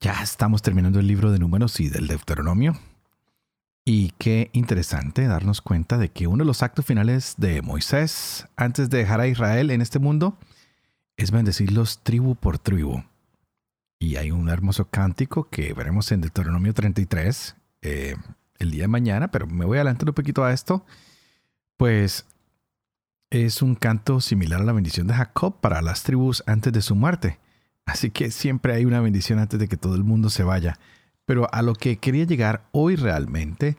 ya estamos terminando el libro de números y del Deuteronomio. Y qué interesante darnos cuenta de que uno de los actos finales de Moisés antes de dejar a Israel en este mundo es bendecirlos tribu por tribu. Y hay un hermoso cántico que veremos en Deuteronomio 33 eh, el día de mañana, pero me voy adelantando un poquito a esto. Pues es un canto similar a la bendición de Jacob para las tribus antes de su muerte. Así que siempre hay una bendición antes de que todo el mundo se vaya. Pero a lo que quería llegar hoy realmente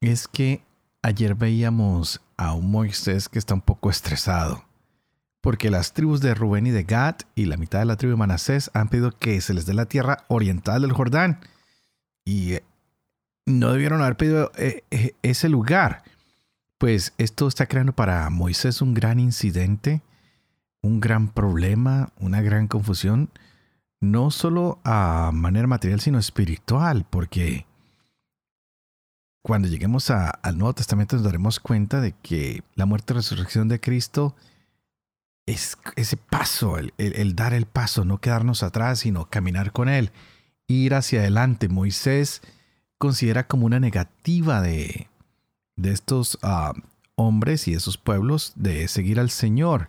es que ayer veíamos a un Moisés que está un poco estresado. Porque las tribus de Rubén y de Gad y la mitad de la tribu de Manasés han pedido que se les dé la tierra oriental del Jordán. Y eh, no debieron haber pedido eh, eh, ese lugar. Pues esto está creando para Moisés un gran incidente un gran problema, una gran confusión, no solo a manera material, sino espiritual, porque cuando lleguemos al Nuevo Testamento nos daremos cuenta de que la muerte y resurrección de Cristo es ese paso, el, dar el paso, no quedarnos atrás, sino caminar con Él, ir hacia adelante. Moisés considera como una negativa de, estos ah, hombres y de esos pueblos de seguir al Señor.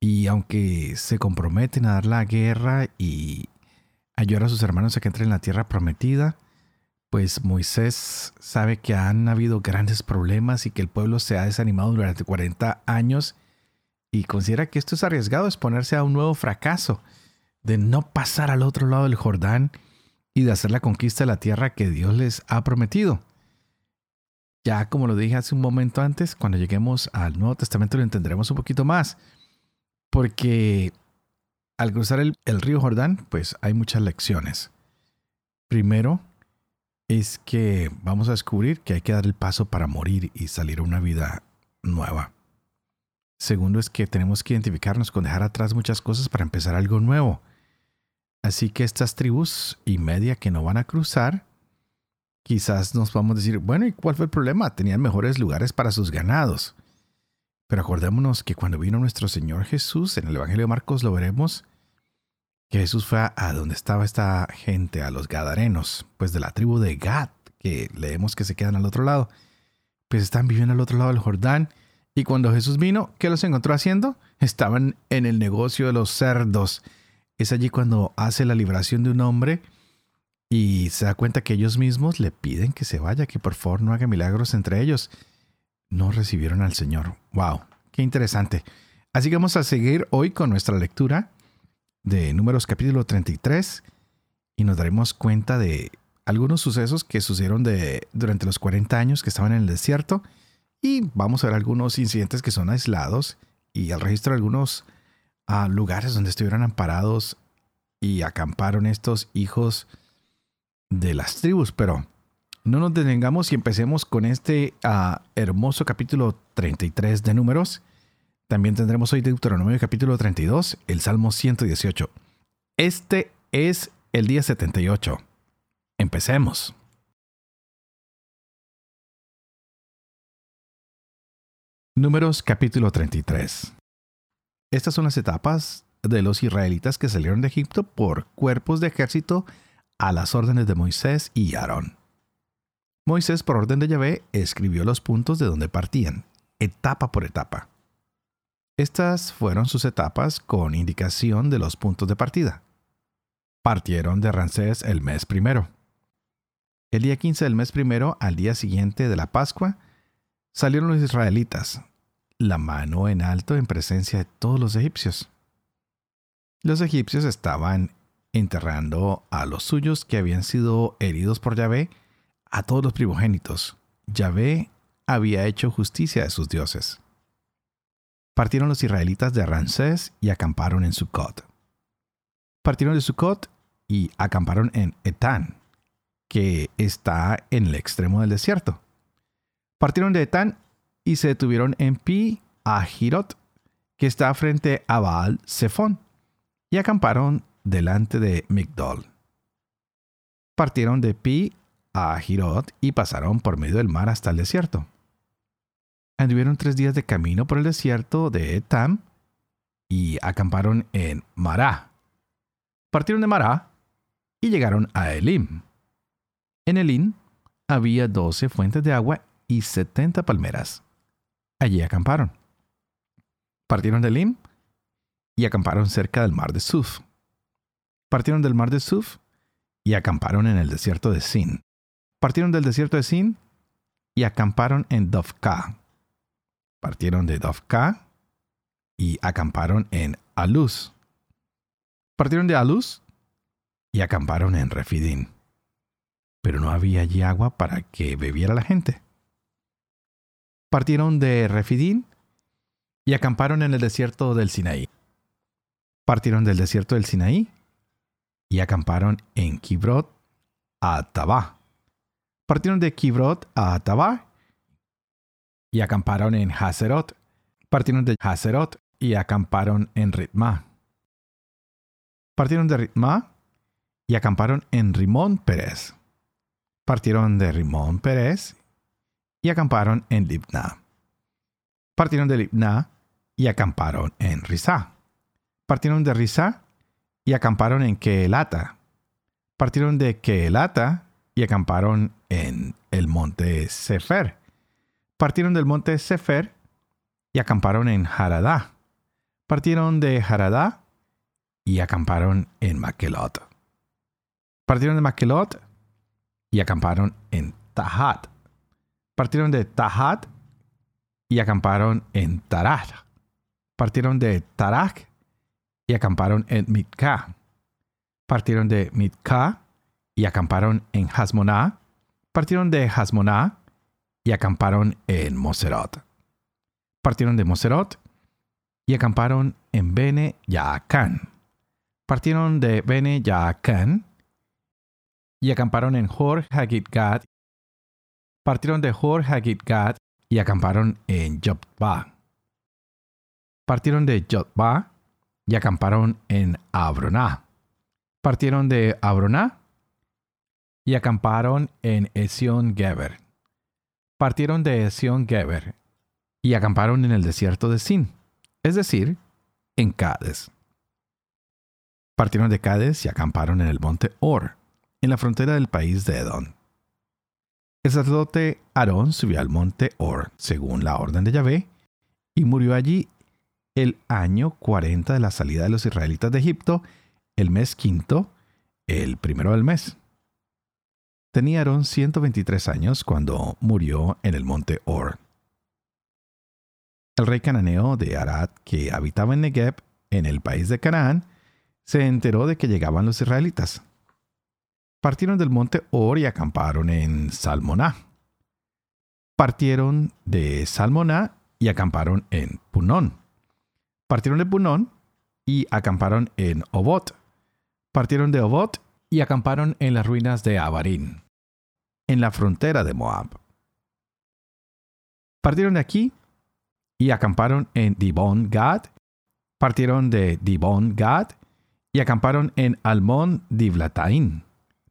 Y aunque se comprometen a dar la guerra y ayudar a sus hermanos a que entren en la tierra prometida, pues Moisés sabe que han habido grandes problemas y que el pueblo se ha desanimado durante 40 años y considera que esto es arriesgado, exponerse a un nuevo fracaso, de no pasar al otro lado del Jordán y de hacer la conquista de la tierra que Dios les ha prometido. Ya como lo dije hace un momento antes, cuando lleguemos al Nuevo Testamento lo entenderemos un poquito más porque al cruzar el, río Jordán, pues hay muchas lecciones. Primero es que vamos a descubrir que hay que dar el paso para morir y salir a una vida nueva. Segundo es que tenemos que identificarnos con dejar atrás muchas cosas para empezar algo nuevo. Así que estas tribus y media que no van a cruzar, quizás nos vamos a decir, bueno, ¿y cuál fue el problema? Tenían mejores lugares para sus ganados. Pero acordémonos que cuando vino nuestro Señor Jesús, en el Evangelio de Marcos lo veremos, que Jesús fue a, donde estaba esta gente, a los Gadarenos, pues de la tribu de Gad, que leemos que se quedan al otro lado, pues están viviendo al otro lado del Jordán. Y cuando Jesús vino, ¿qué los encontró haciendo? Estaban en el negocio de los cerdos. Es allí cuando hace la liberación de un hombre y se da cuenta que ellos mismos le piden que se vaya, que por favor no haga milagros entre ellos no recibieron al Señor. ¡Wow! ¡Qué interesante! Así que vamos a seguir hoy con nuestra lectura de Números capítulo 33 y nos daremos cuenta de algunos sucesos que sucedieron de, durante los 40 años que estaban en el desierto y vamos a ver algunos incidentes que son aislados y al registro de algunos ah, lugares donde estuvieron amparados y acamparon estos hijos de las tribus. Pero no nos detengamos y empecemos con este ah, hermoso capítulo 33 de números. También tendremos hoy Deuteronomio capítulo 32, el Salmo 118. Este es el día 78. Empecemos. Números capítulo 33. Estas son las etapas de los israelitas que salieron de Egipto por cuerpos de ejército a las órdenes de Moisés y Aarón. Moisés, por orden de Yahvé, escribió los puntos de donde partían, etapa por etapa. Estas fueron sus etapas con indicación de los puntos de partida. Partieron de Rancés el mes primero. El día 15 del mes primero, al día siguiente de la Pascua, salieron los israelitas, la mano en alto en presencia de todos los egipcios. Los egipcios estaban enterrando a los suyos que habían sido heridos por Yahvé a todos los primogénitos. Yahvé había hecho justicia de sus dioses. Partieron los israelitas de Ramsés y acamparon en Sucot. Partieron de Sucot y acamparon en Etán, que está en el extremo del desierto. Partieron de Etán y se detuvieron en Pi a Girot, que está frente a Baal Zephon, y acamparon delante de Migdol. Partieron de Pi a Girot y pasaron por medio del mar hasta el desierto. Anduvieron tres días de camino por el desierto de Etam y acamparon en Mará. Partieron de Mará y llegaron a Elim. En Elim había doce fuentes de agua y setenta palmeras. Allí acamparon. Partieron de Elim y acamparon cerca del mar de Suf. Partieron del mar de Suf y acamparon en el desierto de Sin. Partieron del desierto de Sin y acamparon en Dovka. Partieron de Dovka y acamparon en Aluz. Partieron de Aluz y acamparon en Refidín. Pero no había allí agua para que bebiera la gente. Partieron de Refidín y acamparon en el desierto del Sinaí. Partieron del desierto del Sinaí y acamparon en Kibrot a Tabá. Partieron de Kibrot a Tabá y acamparon en Hazerot. Partieron de Hazerot y acamparon en Ritma. Partieron de Ritma y acamparon en Rimón Pérez. Partieron de Rimón Pérez y acamparon en Libna. Partieron de Libna y acamparon en Rizá. Partieron de Rizá y acamparon en Keelata. Partieron de Keelata y acamparon en el monte Sefer. Partieron del monte Sefer y acamparon en Haradá. Partieron de Haradá y acamparon en Makelot. Partieron de Makelot y acamparon en Tahat. Partieron de Tahat y acamparon en Taraj. Partieron de Taraj y acamparon en Mitka. Partieron de Mitka y acamparon en Hasmoná. Partieron de Hasmoná y acamparon en Moserot. Partieron de Moserot y acamparon en Bene Yaacán. Partieron de Bene Yaacán y acamparon en Hor Hagidgad. Partieron de Hor Hagidgad y acamparon en Jotba. Partieron de Jotba y acamparon en Abroná. Partieron de Abroná y acamparon en Esion Geber. Partieron de Esion Geber y acamparon en el desierto de Sin es decir, en Cádiz. Partieron de Cádiz y acamparon en el monte Or, en la frontera del país de Edom. El sacerdote Aarón subió al monte Or, según la orden de Yahvé, y murió allí el año 40 de la salida de los israelitas de Egipto, el mes quinto, el primero del mes. Tenía Aarón 123 años cuando murió en el monte Or. El rey cananeo de Arad, que habitaba en Negev, en el país de Canaán, se enteró de que llegaban los israelitas. Partieron del monte Or y acamparon en Salmoná. Partieron de Salmoná y acamparon en Punón. Partieron de Punón y acamparon en Obot. Partieron de Obot y acamparon en las ruinas de Abarín, en la frontera de Moab. Partieron de aquí y acamparon en Dibon Gad. Partieron de Dibon Gad y acamparon en Almón Diblataín.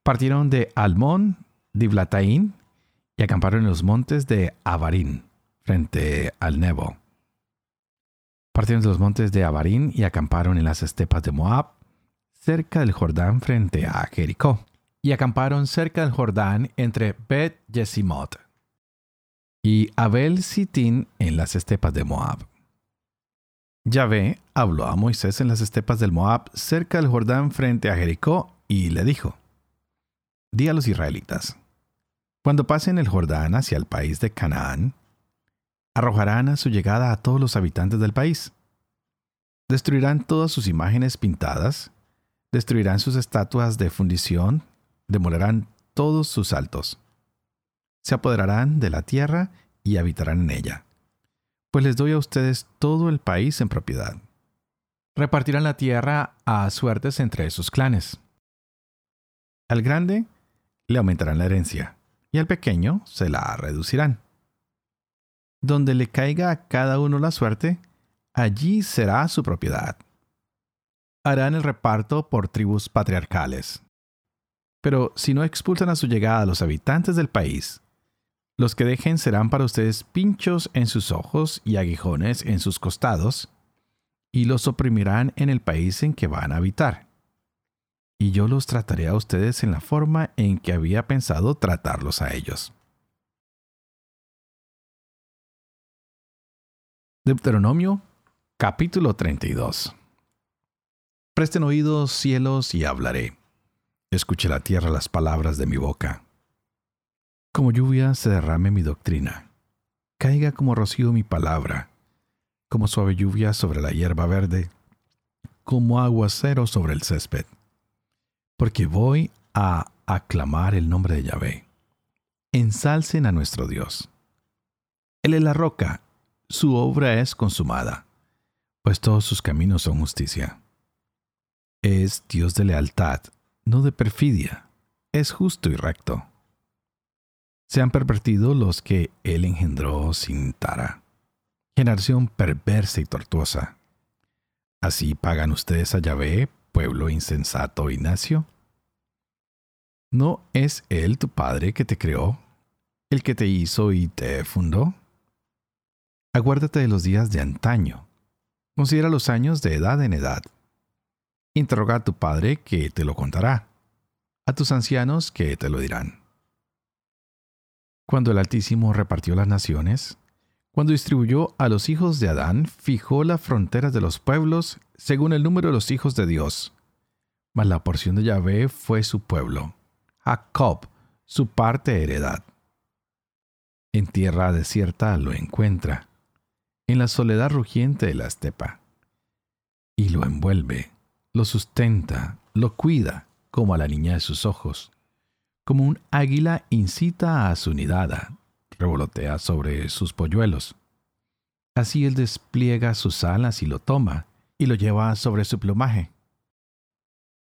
Partieron de Almón Diblataín y acamparon en los montes de Avarín, frente al Nebo. Partieron de los montes de Avarín y acamparon en las estepas de Moab, cerca del Jordán frente a Jericó. Y acamparon cerca del Jordán entre Bet Yesimot y Abel Sitín en las estepas de Moab. Yahvé habló a Moisés en las estepas del Moab, cerca del Jordán, frente a Jericó, y le dijo: Di a los israelitas: Cuando pasen el Jordán hacia el país de Canaán, arrojarán a su llegada a todos los habitantes del país. Destruirán todas sus imágenes pintadas, destruirán sus estatuas de fundición, demolerán todos sus altos se apoderarán de la tierra y habitarán en ella. Pues les doy a ustedes todo el país en propiedad. Repartirán la tierra a suertes entre sus clanes. Al grande le aumentarán la herencia, y al pequeño se la reducirán. Donde le caiga a cada uno la suerte, allí será su propiedad. Harán el reparto por tribus patriarcales. Pero si no expulsan a su llegada a los habitantes del país, los que dejen serán para ustedes pinchos en sus ojos y aguijones en sus costados, y los oprimirán en el país en que van a habitar. Y yo los trataré a ustedes en la forma en que había pensado tratarlos a ellos. Deuteronomio capítulo 32 Presten oídos cielos y hablaré. Escuche la tierra las palabras de mi boca. Como lluvia se derrame mi doctrina. Caiga como rocío mi palabra, como suave lluvia sobre la hierba verde, como aguacero sobre el césped. Porque voy a aclamar el nombre de Yahvé. Ensalcen a nuestro Dios. Él es la roca, su obra es consumada, pues todos sus caminos son justicia. Es Dios de lealtad, no de perfidia, es justo y recto. Se han pervertido los que él engendró sin tara. Generación perversa y tortuosa. ¿Así pagan ustedes a Yahvé, pueblo insensato y nacio? ¿No es él tu padre que te creó, el que te hizo y te fundó? Acuérdate de los días de antaño. Considera los años de edad en edad. Interroga a tu padre que te lo contará, a tus ancianos que te lo dirán cuando el Altísimo repartió las naciones, cuando distribuyó a los hijos de Adán, fijó las fronteras de los pueblos según el número de los hijos de Dios. Mas la porción de Yahvé fue su pueblo, Jacob, su parte heredad. En tierra desierta lo encuentra, en la soledad rugiente de la estepa. Y lo envuelve, lo sustenta, lo cuida, como a la niña de sus ojos como un águila incita a su nidada, revolotea sobre sus polluelos. Así él despliega sus alas y lo toma, y lo lleva sobre su plumaje.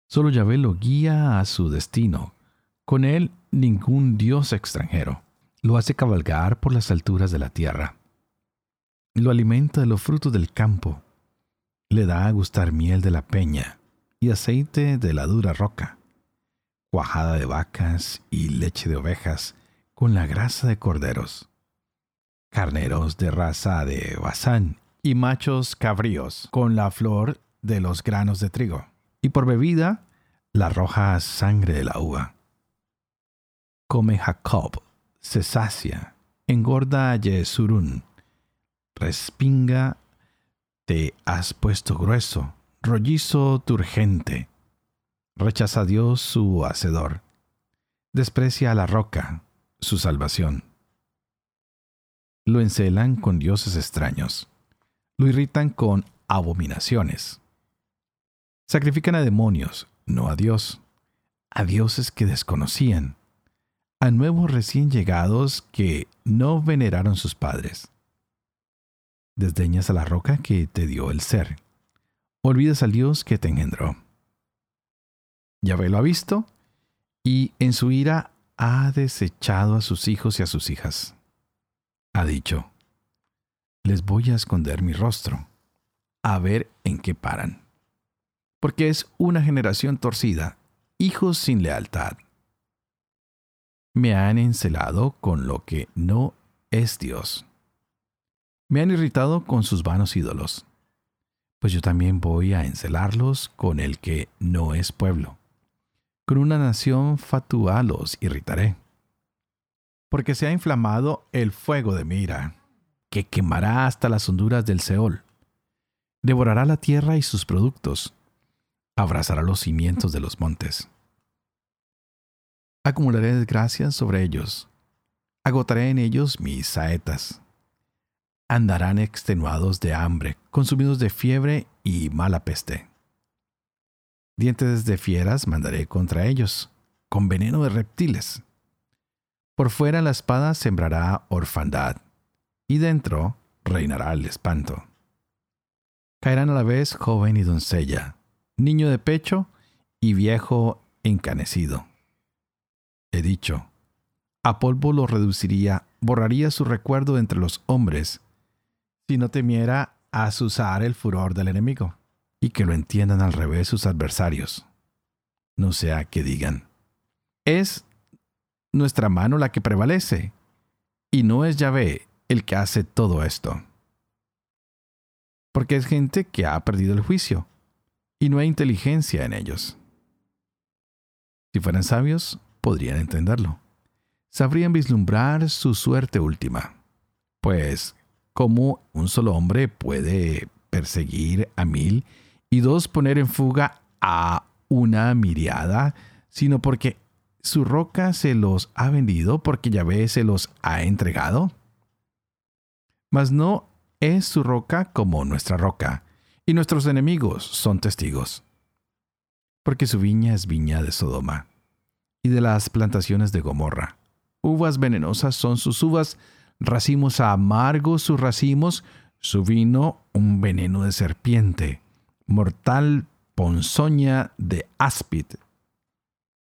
Solo Yahvé lo guía a su destino, con él ningún dios extranjero. Lo hace cabalgar por las alturas de la tierra. Lo alimenta de los frutos del campo. Le da a gustar miel de la peña y aceite de la dura roca cuajada de vacas y leche de ovejas con la grasa de corderos, carneros de raza de Bazán y machos cabríos con la flor de los granos de trigo, y por bebida la roja sangre de la uva. Come Jacob, se sacia, engorda Yesurún, respinga, te has puesto grueso, rollizo turgente, Rechaza a Dios su hacedor. Desprecia a la roca, su salvación. Lo encelan con dioses extraños. Lo irritan con abominaciones. Sacrifican a demonios, no a Dios. A dioses que desconocían. A nuevos recién llegados que no veneraron sus padres. Desdeñas a la roca que te dio el ser. Olvidas al Dios que te engendró. Yahvé lo ha visto y en su ira ha desechado a sus hijos y a sus hijas. Ha dicho, les voy a esconder mi rostro, a ver en qué paran. Porque es una generación torcida, hijos sin lealtad. Me han encelado con lo que no es Dios. Me han irritado con sus vanos ídolos. Pues yo también voy a encelarlos con el que no es pueblo con una nación fatua los irritaré. Porque se ha inflamado el fuego de mi ira, que quemará hasta las honduras del Seol. Devorará la tierra y sus productos. Abrazará los cimientos de los montes. Acumularé desgracias sobre ellos. Agotaré en ellos mis saetas. Andarán extenuados de hambre, consumidos de fiebre y mala peste Dientes de fieras mandaré contra ellos, con veneno de reptiles. Por fuera la espada sembrará orfandad, y dentro reinará el espanto. Caerán a la vez joven y doncella, niño de pecho y viejo encanecido. he dicho. A polvo lo reduciría, borraría su recuerdo entre los hombres, si no temiera azuzar el furor del enemigo, y que lo entiendan al revés sus adversarios. No sea que digan, es nuestra mano la que prevalece, y no es Yahvé el que hace todo esto. Porque es gente que ha perdido el juicio, y no hay inteligencia en ellos. Si fueran sabios, podrían entenderlo. Sabrían vislumbrar su suerte última. Pues, ¿cómo un solo hombre puede perseguir a mil y dos poner en fuga a una miriada, sino porque su roca se los ha vendido, porque Yahvé se los ha entregado? Mas no es su roca como nuestra roca, y nuestros enemigos son testigos porque su viña es viña de Sodoma, y de las plantaciones de Gomorra. Uvas venenosas son sus uvas, racimos amargos sus racimos, su vino un veneno de serpiente, mortal ponzoña de áspid.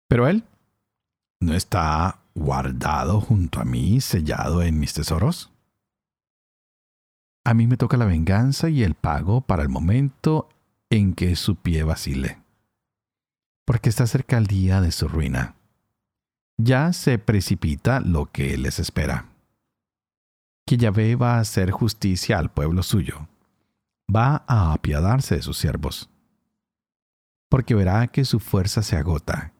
Pero él no está guardado junto a mí, sellado en mis tesoros. A mí me toca la venganza y el pago para el momento en que su pie vacile porque está cerca el día de su ruina. Ya se precipita lo que les espera. Que Yahvé va a hacer justicia al pueblo suyo. Va a apiadarse de sus siervos. Porque verá que su fuerza se agota,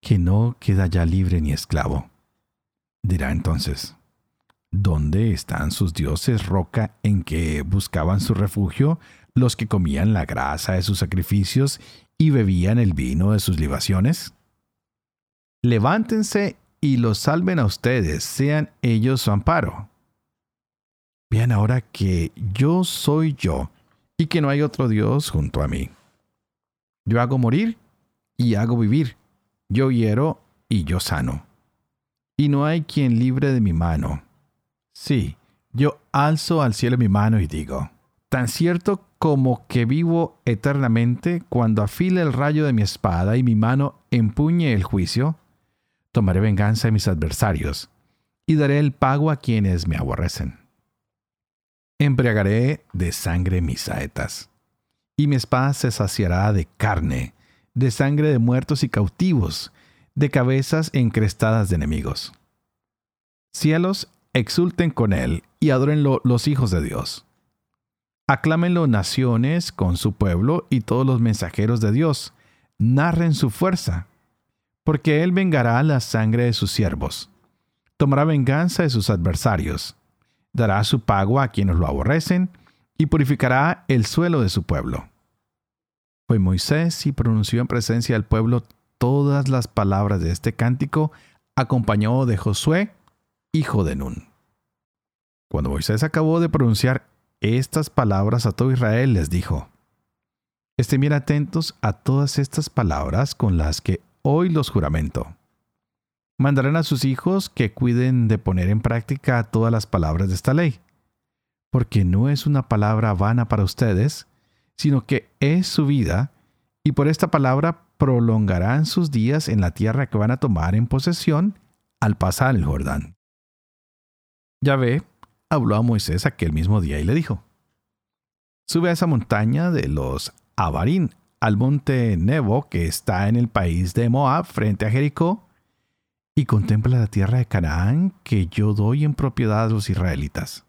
que no queda ya libre ni esclavo. Dirá entonces, ¿dónde están sus dioses, roca en que buscaban su refugio, los que comían la grasa de sus sacrificios y bebían el vino de sus libaciones? Levántense y los salven a ustedes, sean ellos su amparo. Vean ahora que yo soy yo y que no hay otro Dios junto a mí. Yo hago morir y hago vivir. Yo hiero y yo sano. Y no hay quien libre de mi mano. Sí, yo alzo al cielo mi mano y digo, tan cierto como que vivo eternamente, cuando afile el rayo de mi espada y mi mano empuñe el juicio, tomaré venganza de mis adversarios y daré el pago a quienes me aborrecen. Embriagaré de sangre mis saetas, y mi espada se saciará de carne, de sangre de muertos y cautivos, de cabezas encrestadas de enemigos. Cielos, exulten con él y adórenlo los hijos de Dios. Aclámenlo naciones con su pueblo y todos los mensajeros de Dios. Narren su fuerza, porque Él vengará la sangre de sus siervos. Tomará venganza de sus adversarios. Dará su pago a quienes lo aborrecen y purificará el suelo de su pueblo. Fue Moisés y pronunció en presencia del pueblo todas las palabras de este cántico, acompañado de Josué, hijo de Nun. Cuando Moisés acabó de pronunciar estas palabras a todo Israel les dijo, Estén bien atentos a todas estas palabras con las que hoy los juramento. Mandarán a sus hijos que cuiden de poner en práctica todas las palabras de esta ley, porque no es una palabra vana para ustedes, sino que es su vida, y por esta palabra prolongarán sus días en la tierra que van a tomar en posesión al pasar el Jordán. Ya ve, habló a Moisés aquel mismo día y le dijo, Sube a esa montaña de los Abarín, al monte Nebo que está en el país de Moab frente a Jericó, y contempla la tierra de Canaán que yo doy en propiedad a los israelitas.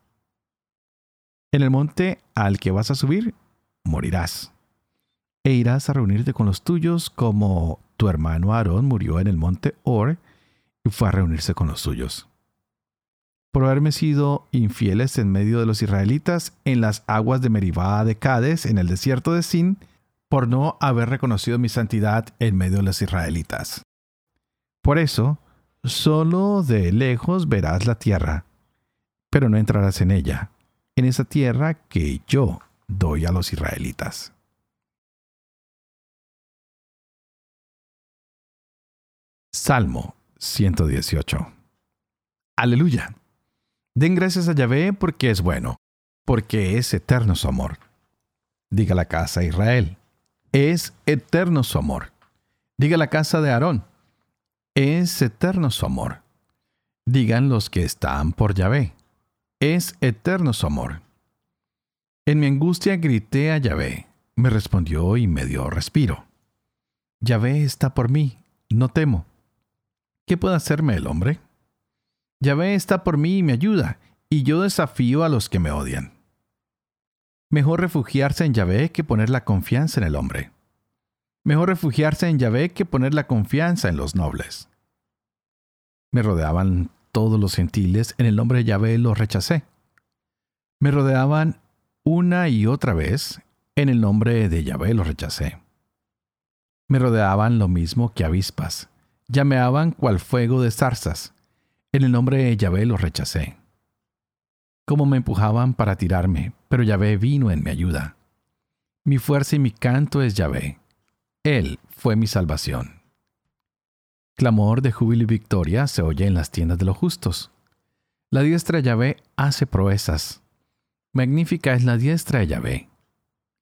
En el monte al que vas a subir, morirás, e irás a reunirte con los tuyos como tu hermano Aarón murió en el monte Or y fue a reunirse con los suyos por haberme sido infieles en medio de los israelitas en las aguas de Meribá de Cades, en el desierto de Sin, por no haber reconocido mi santidad en medio de los israelitas. Por eso, solo de lejos verás la tierra, pero no entrarás en ella, en esa tierra que yo doy a los israelitas. Salmo 118. Aleluya. Den gracias a Yahvé porque es bueno, porque es eterno su amor. Diga la casa de Israel, es eterno su amor. Diga la casa de Aarón, Es eterno su amor. Digan los que están por Yahvé. Es eterno su amor. En mi angustia grité a Yahvé. Me respondió y me dio respiro. Yahvé está por mí, no temo. ¿Qué puede hacerme el hombre? Yahvé está por mí y me ayuda, y yo desafío a los que me odian. Mejor refugiarse en Yahvé que poner la confianza en el hombre. Mejor refugiarse en Yahvé que poner la confianza en los nobles. Me rodeaban todos los gentiles, en el nombre de Yahvé los rechacé. Me rodeaban una y otra vez, en el nombre de Yahvé los rechacé. Me rodeaban lo mismo que avispas, llameaban cual fuego de zarzas, en el nombre de Yahvé los rechacé. Como me empujaban para tirarme, pero Yahvé vino en mi ayuda. Mi fuerza y mi canto es Yahvé. Él fue mi salvación. Clamor de júbilo y victoria se oye en las tiendas de los justos. La diestra Yahvé hace proezas. Magnífica es la diestra de Yahvé.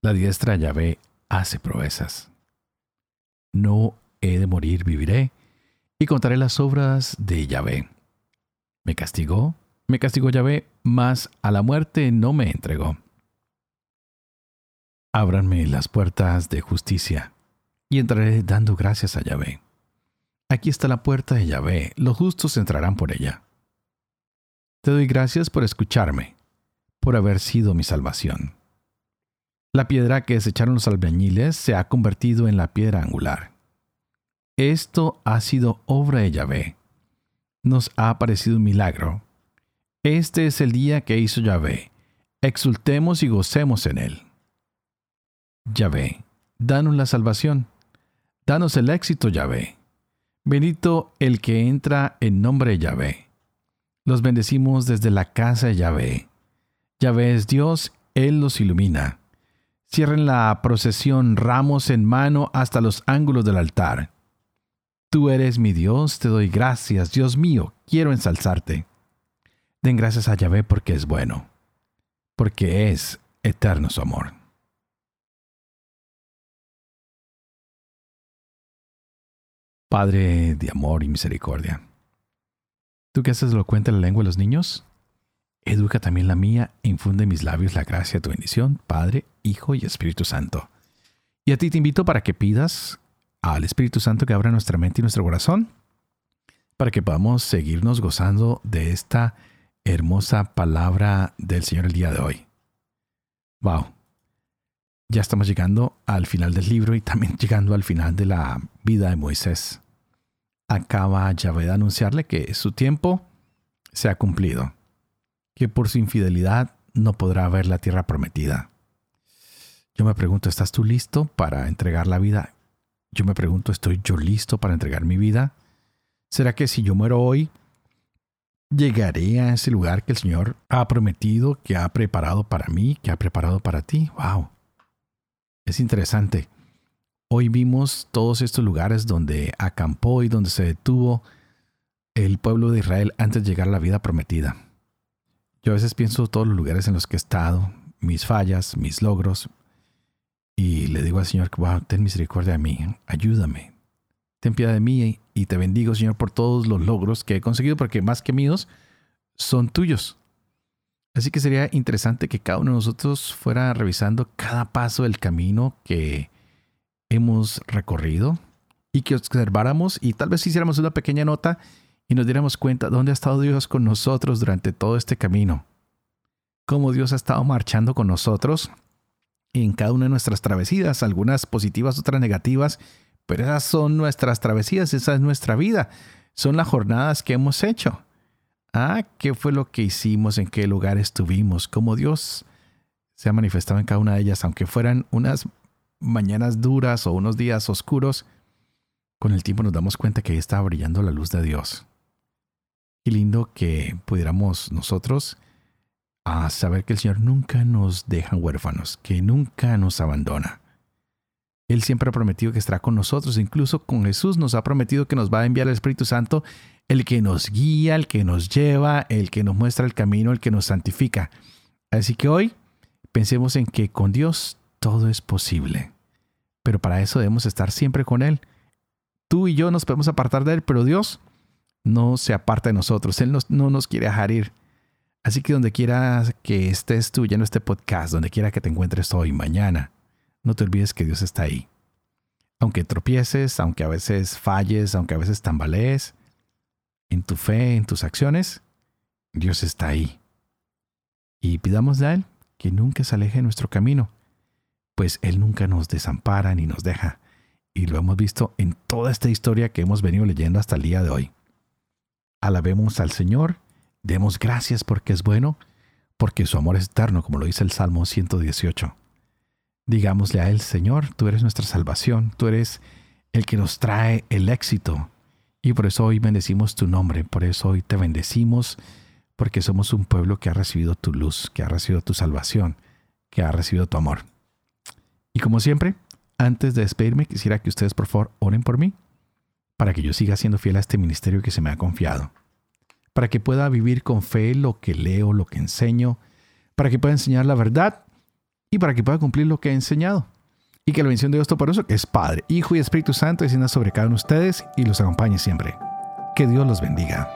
La diestra Yahvé hace proezas. No he de morir, viviré, y contaré las obras de Yahvé. Me castigó, me castigó Yahvé, mas a la muerte no me entregó. Ábranme las puertas de justicia, y entraré dando gracias a Yahvé. Aquí está la puerta de Yahvé, los justos entrarán por ella. Te doy gracias por escucharme, por haber sido mi salvación. La piedra que desecharon los albañiles se ha convertido en la piedra angular. Esto ha sido obra de Yahvé. Nos ha parecido un milagro. Este es el día que hizo Yahvé. Exultemos y gocemos en él. Yahvé, danos la salvación. Danos el éxito, Yahvé. Bendito el que entra en nombre de Yahvé. Los bendecimos desde la casa de Yahvé. Yahvé es Dios, Él los ilumina. Cierren la procesión ramos en mano hasta los ángulos del altar. Tú eres mi Dios, te doy gracias, Dios mío, quiero ensalzarte. Den gracias a Yahvé porque es bueno, porque es eterno su amor. Padre de amor y misericordia. Tú que haces lo cuenta la lengua de los niños, educa también la mía e infunde en mis labios la gracia de tu bendición, Padre, Hijo y Espíritu Santo. Y a ti te invito para que pidas al Espíritu Santo que abra nuestra mente y nuestro corazón para que podamos seguirnos gozando de esta hermosa palabra del Señor el día de hoy. Wow. Ya estamos llegando al final del libro y también llegando al final de la vida de Moisés acaba Yahvé de anunciarle que su tiempo se ha cumplido, que por su infidelidad no podrá ver la tierra prometida. Yo me pregunto, ¿estás tú listo para entregar la vida? Yo me pregunto, ¿estoy yo listo para entregar mi vida? ¿Será que si yo muero hoy, llegaré a ese lugar que el Señor ha prometido, que ha preparado para mí, que ha preparado para ti? ¡Wow! Es interesante. Hoy vimos todos estos lugares donde acampó y donde se detuvo el pueblo de Israel antes de llegar a la vida prometida. Yo a veces pienso todos los lugares en los que he estado, mis fallas, mis logros, y le digo al Señor, wow, ten misericordia de mí, ayúdame, ten piedad de mí y te bendigo, Señor, por todos los logros que he conseguido, porque más que míos, son tuyos. Así que sería interesante que cada uno de nosotros fuera revisando cada paso del camino que hemos recorrido y que observáramos y tal vez hiciéramos una pequeña nota y nos diéramos cuenta dónde ha estado Dios con nosotros durante todo este camino. Cómo Dios ha estado marchando con nosotros en cada una de nuestras travesías, algunas positivas, otras negativas, pero esas son nuestras travesías, esa es nuestra vida, son las jornadas que hemos hecho. Ah, ¿qué fue lo que hicimos? ¿En qué lugar estuvimos? Cómo Dios se ha manifestado en cada una de ellas, aunque fueran unas mañanas duras o unos días oscuros, con el tiempo nos damos cuenta que ahí está brillando la luz de Dios. Qué lindo que pudiéramos nosotros a saber que el Señor nunca nos deja huérfanos, que nunca nos abandona. Él siempre ha prometido que estará con nosotros, incluso con Jesús nos ha prometido que nos va a enviar el Espíritu Santo, el que nos guía, el que nos lleva, el que nos muestra el camino, el que nos santifica. Así que hoy pensemos en que con Dios todo es posible pero para eso debemos estar siempre con Él. tú y yo nos podemos apartar de Él, pero Dios no se aparta de nosotros. Él no nos quiere dejar ir. Así que donde quiera que estés tú ya en este podcast, donde quiera que te encuentres hoy, mañana, no te olvides que Dios está ahí. Aunque tropieces, aunque a veces falles, aunque a veces tambalees, en tu fe, en tus acciones, Dios está ahí. Y pidamos a Él que nunca se aleje de nuestro camino, pues Él nunca nos desampara ni nos deja. Y lo hemos visto en toda esta historia que hemos venido leyendo hasta el día de hoy. Alabemos al Señor Demos gracias porque es bueno, porque su amor es eterno, como lo dice el Salmo 118. Digámosle a Él, Señor, tú eres nuestra salvación, tú eres el que nos trae el éxito. Y por eso hoy bendecimos tu nombre, por eso hoy te bendecimos, porque somos un pueblo que ha recibido tu luz, que ha recibido tu salvación, que ha recibido tu amor. Y como siempre, antes de despedirme, quisiera que ustedes por favor oren por mí, para que yo siga siendo fiel a este ministerio que se me ha confiado para que pueda vivir con fe lo que leo, lo que enseño, para que pueda enseñar la verdad y para que pueda cumplir lo que he enseñado. Y que la bendición de Dios Todopoderoso, que es Padre, Hijo y Espíritu Santo, descienda sobre cada uno de ustedes y los acompañe siempre. Que Dios los bendiga.